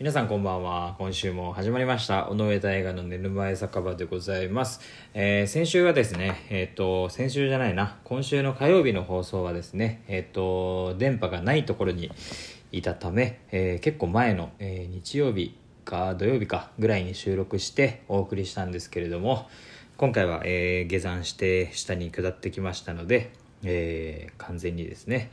皆さんこんばんは。今週も始まりました。尾上大河の寝る前酒場でございます、えー先週はですねえっ、と先週じゃないな。今週の火曜日の放送はですねえっ、と電波がないところにいたため、えー結構前の、えー日曜日か土曜日かぐらいに収録してお送りしたんですけれども今回は、えー下山して下に下ってきましたので、えー完全にですね、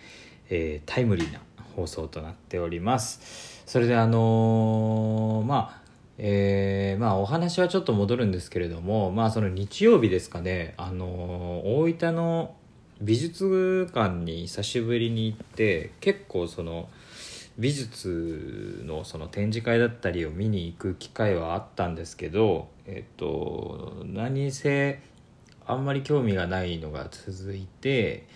えータイムリーな放送となっております。それであのーまあえーまあお話はちょっと戻るんですけれどもまあその日曜日ですかねあのー大分の美術館に久しぶりに行って結構その美術のその展示会だったりを見に行く機会はあったんですけどえっと何せあんまり興味がないのが続いて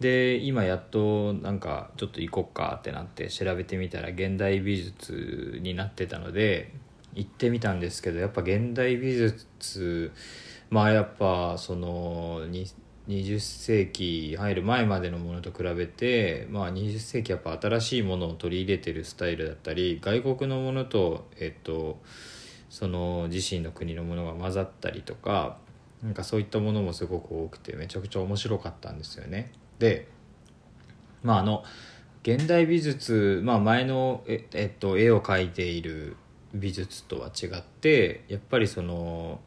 で今やっとなんかちょっと行こっかってなって調べてみたら現代美術になってたので行ってみたんですけどやっぱ現代美術まあやっぱその20世紀入る前までのものと比べて、まあ、20世紀やっぱ新しいものを取り入れてるスタイルだったり外国のものとえっとその自身の国のものが混ざったりとかなんかそういったものもすごく多くてめちゃくちゃ面白かったんですよね。でまああの現代美術、まあ、前のえ、えっと、絵を描いている美術とは違ってやっぱりその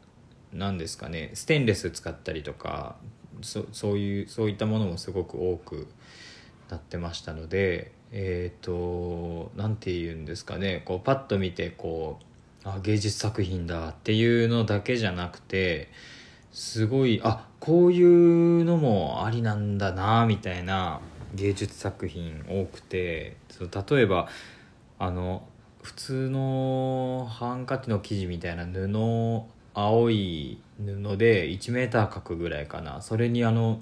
何ですかねステンレス使ったりとかそそういうそういったものもすごく多くなってましたのでえっ、と何て言うんですかねこうパッと見てこうあ芸術作品だっていうのだけじゃなくてすごいあこういうのもありなんだなみたいな芸術作品多くてそう例えばあの普通のハンカチの生地みたいな布青い布で1メーター角ぐらいかな。それにあの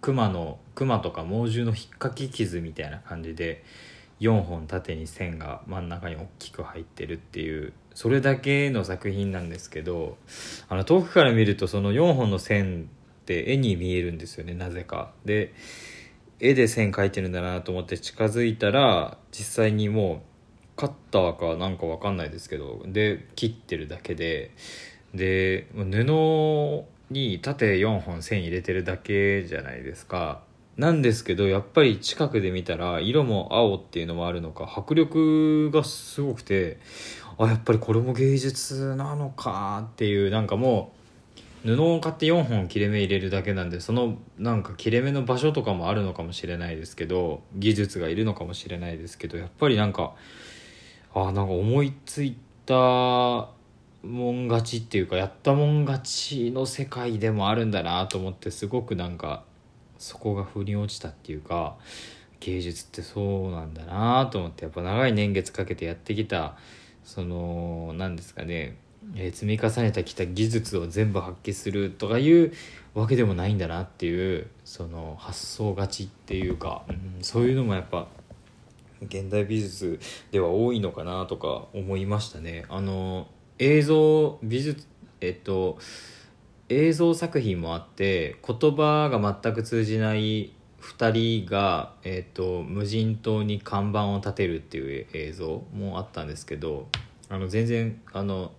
熊の熊とか猛獣の引っかき傷みたいな感じで4本縦に線が真ん中に大きく入ってるっていうそれだけの作品なんですけどあの遠くから見るとその4本の線って絵に見えるんですよねなぜか。で絵で線描いてるんだなと思って近づいたら実際にもうカッターかなんかわかんないですけどで切ってるだけでで布に縦4本線入れてるだけじゃないですかなんですけどやっぱり近くで見たら色も青っていうのもあるのか迫力がすごくてあやっぱりこれも芸術なのかっていうなんかもう布を買って4本切れ目入れるだけなんでそのなんか切れ目の場所とかもあるのかもしれないですけど技術がいるのかもしれないですけどやっぱりなんかあなんか思いついたもん勝ちっていうかやったもん勝ちの世界でもあるんだなと思ってすごくなんかそこが腑に落ちたっていうか芸術ってそうなんだなと思ってやっぱ長い年月かけてやってきたその何ですかね、えー積み重ねてきた技術を全部発揮するとかいうわけでもないんだなっていうその発想勝ちっていうか、うん、そういうのもやっぱ現代美術では多いのかなとか思いましたね。あの映像美術えっと映像作品もあって言葉が全く通じない2人が、えっと無人島に看板を立てるっていう映像もあったんですけどあの全然あの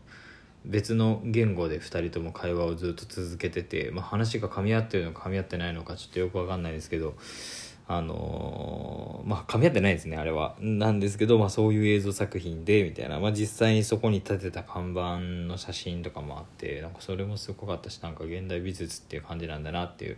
別の言語で2人とも会話をずっと続けてて、まあ、話が噛み合ってるのか噛み合ってないのかちょっとよく分かんないですけどあのーまあ噛み合ってないですねあれはなんですけど、まあ、そういう映像作品でみたいな、まあ、実際にそこに立てた看板の写真とかもあってなんかそれもすごかったしなんか現代美術っていう感じなんだなっていう。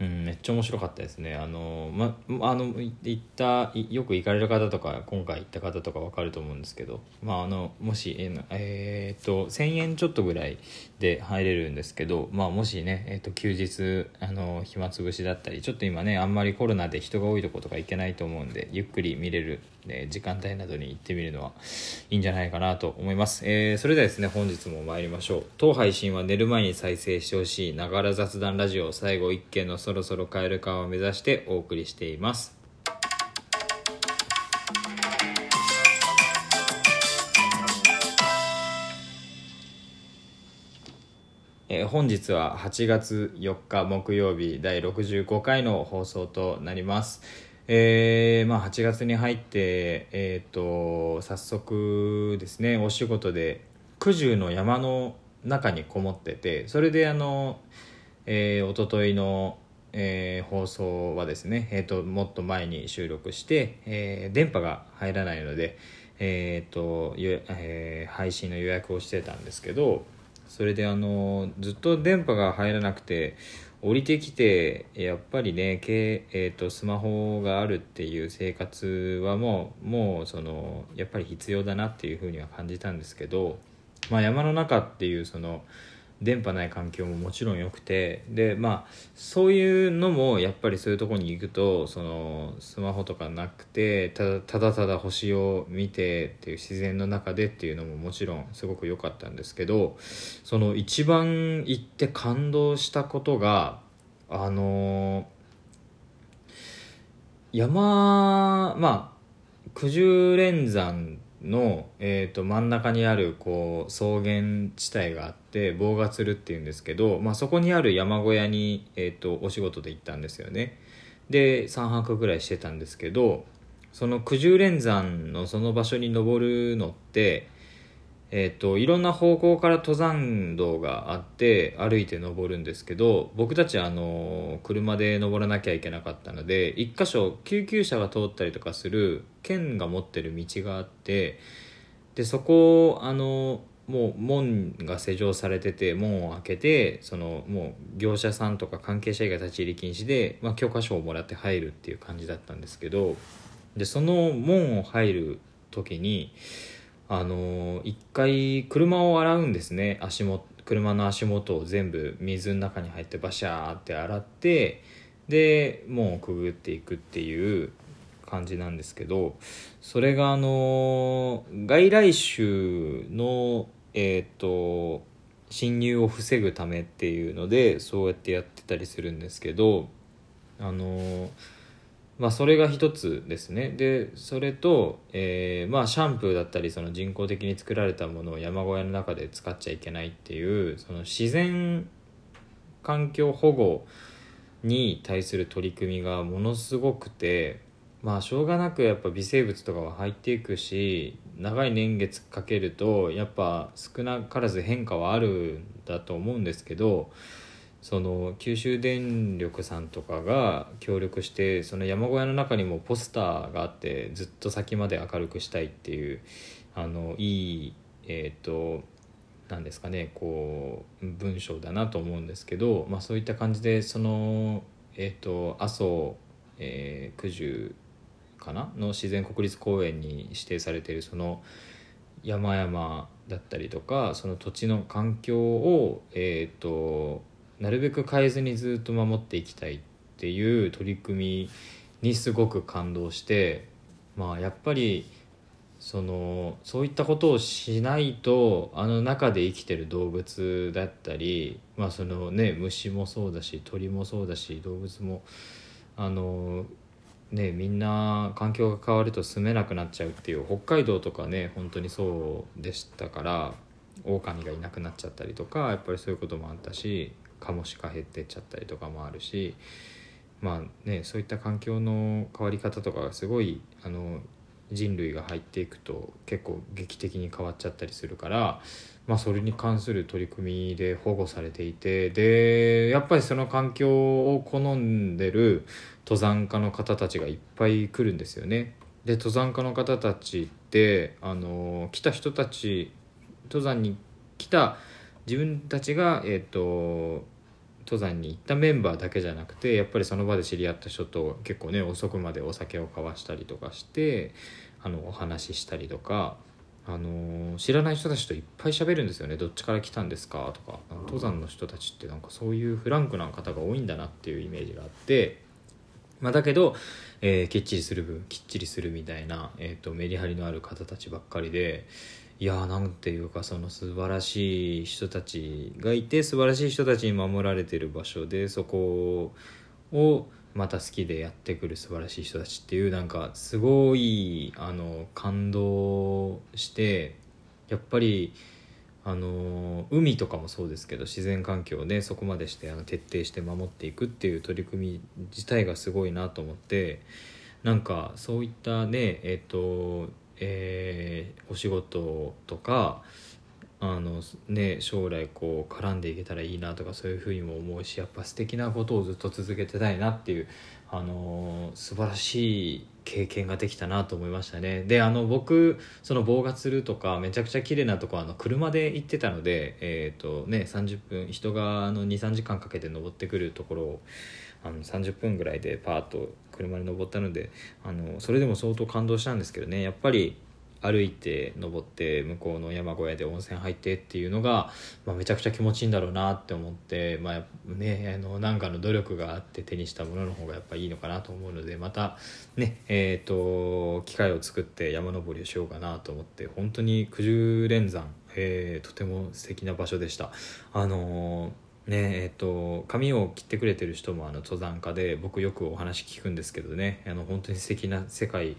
うん、めっちゃ面白かったですね。あの、ま、あの、行った、よく行かれる方とか、今回行った方とか分かると思うんですけど、まあ、あの、もし、えーえーっと、1000円ちょっとぐらいで入れるんですけど、まあ、もしね、えーっと、休日、あの、暇つぶしだったり、ちょっと今ね、あんまりコロナで人が多いとことか行けないと思うんで、ゆっくり見れる、ね、時間帯などに行ってみるのはいいんじゃないかなと思います。えーそれではですね、本日も参りましょう。当配信は寝る前に再生してほしい、ながら雑談ラジオ、最後一件のそろそろ帰るかを目指してお送りしています。え本日は8月4日木曜日第65回の放送となります、えーまあ、8月に入って、えーと、早速ですねお仕事で九十の山の中にこもっててそれであの、えー、一昨日の、えー、放送はですね、えーと、もっと前に収録して、えー、電波が入らないので、えーとえー、配信の予約をしてたんですけどそれであのずっと電波が入らなくて降りてきてやっぱりね、えーと、スマホがあるっていう生活はもうもうそのやっぱり必要だなっていうふうには感じたんですけど、まあ、山の中っていうその電波ない環境ももちろん良くてでまあそういうのもやっぱりそういうとこに行くとそのスマホとかなくてただただただ星を見てっていう自然の中でっていうのももちろんすごく良かったんですけどその一番行って感動したことがあの山まあ九十連山の、えーと、真ん中にあるこう草原地帯があって棒がつるっていうんですけど、まあ、そこにある山小屋に、えーと、お仕事で行ったんですよね。で3泊ぐらいしてたんですけどその九十連山のその場所に登るのってえーと、いろんな方向から登山道があって歩いて登るんですけど僕たちあの車で登らなきゃいけなかったので1箇所救急車が通ったりとかする県が持ってる道があってでそこあのもう門が施錠されてて門を開けてそのもう業者さんとか関係者以外立ち入り禁止で、まあ、許可証をもらって入るっていう感じだったんですけどでその門を入る時にあの一回車を洗うんですね。足元車の足元を全部水の中に入ってバシャーって洗ってで門をくぐっていくっていう感じなんですけどそれがあの外来種のえっ、ー、と侵入を防ぐためっていうのでそうやってやってたりするんですけどあのまあ、それが一つですね。でそれと、えーまあ、シャンプーだったりその人工的に作られたものを山小屋の中で使っちゃいけないっていうその自然環境保護に対する取り組みがものすごくてまあしょうがなくやっぱ微生物とかは入っていくし長い年月かけるとやっぱ少なからず変化はあるんだと思うんですけどその九州電力さんとかが協力してその山小屋の中にもポスターがあってずっと先まで明るくしたいっていうあのいいえっ、ー、となんですかねこう文章だなと思うんですけど、まあ、そういった感じでそのえっ、ー、と阿蘇、えー、九十かな？の自然国立公園に指定されているその山々だったりとかその土地の環境をえっ、ー、となるべく変えずにずっと守っていきたいっていう取り組みにすごく感動してまあやっぱりそのそういったことをしないとあの中で生きてる動物だったり、まあそのね、虫もそうだし鳥もそうだし動物もあの、ね、みんな環境が変わると住めなくなっちゃうっていう北海道とかね本当にそうでしたから狼がいなくなっちゃったりとかやっぱりそういうこともあったしカモシカ減ってっちゃったりとかもあるしまあねそういった環境の変わり方とかがすごいあの人類が入っていくと結構劇的に変わっちゃったりするから、まあ、それに関する取り組みで保護されていてでやっぱりその環境を好んでる登山家の方たちがいっぱい来るんですよね。で登山家の方たちってあの来た人たち登山に来た自分たちが、えーと、登山に行ったメンバーだけじゃなくてやっぱりその場で知り合った人と結構ね遅くまでお酒を交わしたりとかしてあのお話ししたりとか、あの知らない人たちといっぱい喋るんですよねどっちから来たんですかとか登山の人たちってなんかそういうフランクな方が多いんだなっていうイメージがあって。ま、だけど、えー、きっちりする分きっちりするみたいな、えーとメリハリのある方たちばっかりでいやーなんていうかその素晴らしい人たちがいて素晴らしい人たちに守られてる場所でそこをまた好きでやってくる素晴らしい人たちっていうなんかすごいあの感動してやっぱりあの海とかもそうですけど自然環境をねそこまでしてあの徹底して守っていくっていう取り組み自体がすごいなと思ってなんかそういったねえっ、とえーお仕事とかあのね将来こう絡んでいけたらいいなとかそういうふうにも思うしやっぱ素敵なことをずっと続けてたいなっていうあの素晴らしい経験ができたなと思いましたね。であの僕その棒がつるとかめちゃくちゃ綺麗なとこあの車で行ってたのでえっ、とね30分人が23時間かけて登ってくるところをあの30分ぐらいでパーッと車に登ったのであのそれでも相当感動したんですけどねやっぱり歩いて登って向こうの山小屋で温泉入ってっていうのが、まあ、めちゃくちゃ気持ちいいんだろうなって思って、まあね、あの何かの努力があって手にしたものの方がやっぱいいのかなと思うのでまたねえー、と機会を作って山登りをしようかなと思って本当に九十連山、えーとても素敵な場所でした。あのーねえっと髪を切ってくれてる人もあの登山家で僕よくお話聞くんですけどね。あの本当に素敵な世界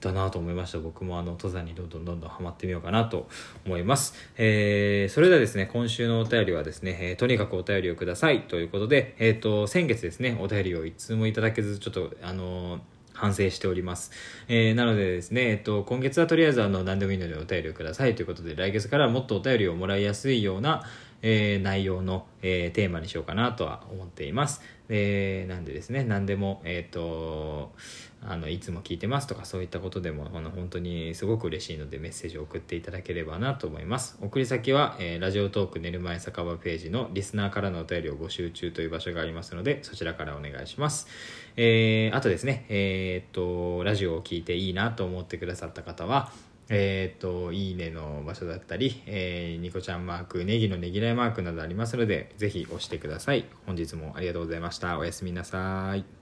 だなと思いました。僕もあの登山にどんどんどんどんハマってみようかなと思います、えーそれではですね今週のお便りはですね、えーとにかくお便りをください。ということで、えっと先月ですねお便りを一通もいただけずちょっとあのー反省しております。えーなのでですね、えっと、今月はとりあえずあの何でもいいのでお便りをください。ということで、来月からもっとお便りをもらいやすいような、えー内容の、えーテーマにしようかなとは思っています。えーなんでですね、何でも、えっ、と、あの、いつも聞いてますとかそういったことでも、あの、本当にすごく嬉しいのでメッセージを送っていただければなと思います。送り先は、えーラジオトーク寝る前酒場ページのリスナーからのお便りを募集中という場所がありますので、そちらからお願いします。えーあとですね、えっと、ラジオを聞いていいなと思ってくださった方は、えーと、いいねの場所だったり、えーニコちゃんマーク、ネギのねぎらいマークなどありますので、ぜひ押してください。本日もありがとうございました。おやすみなさい。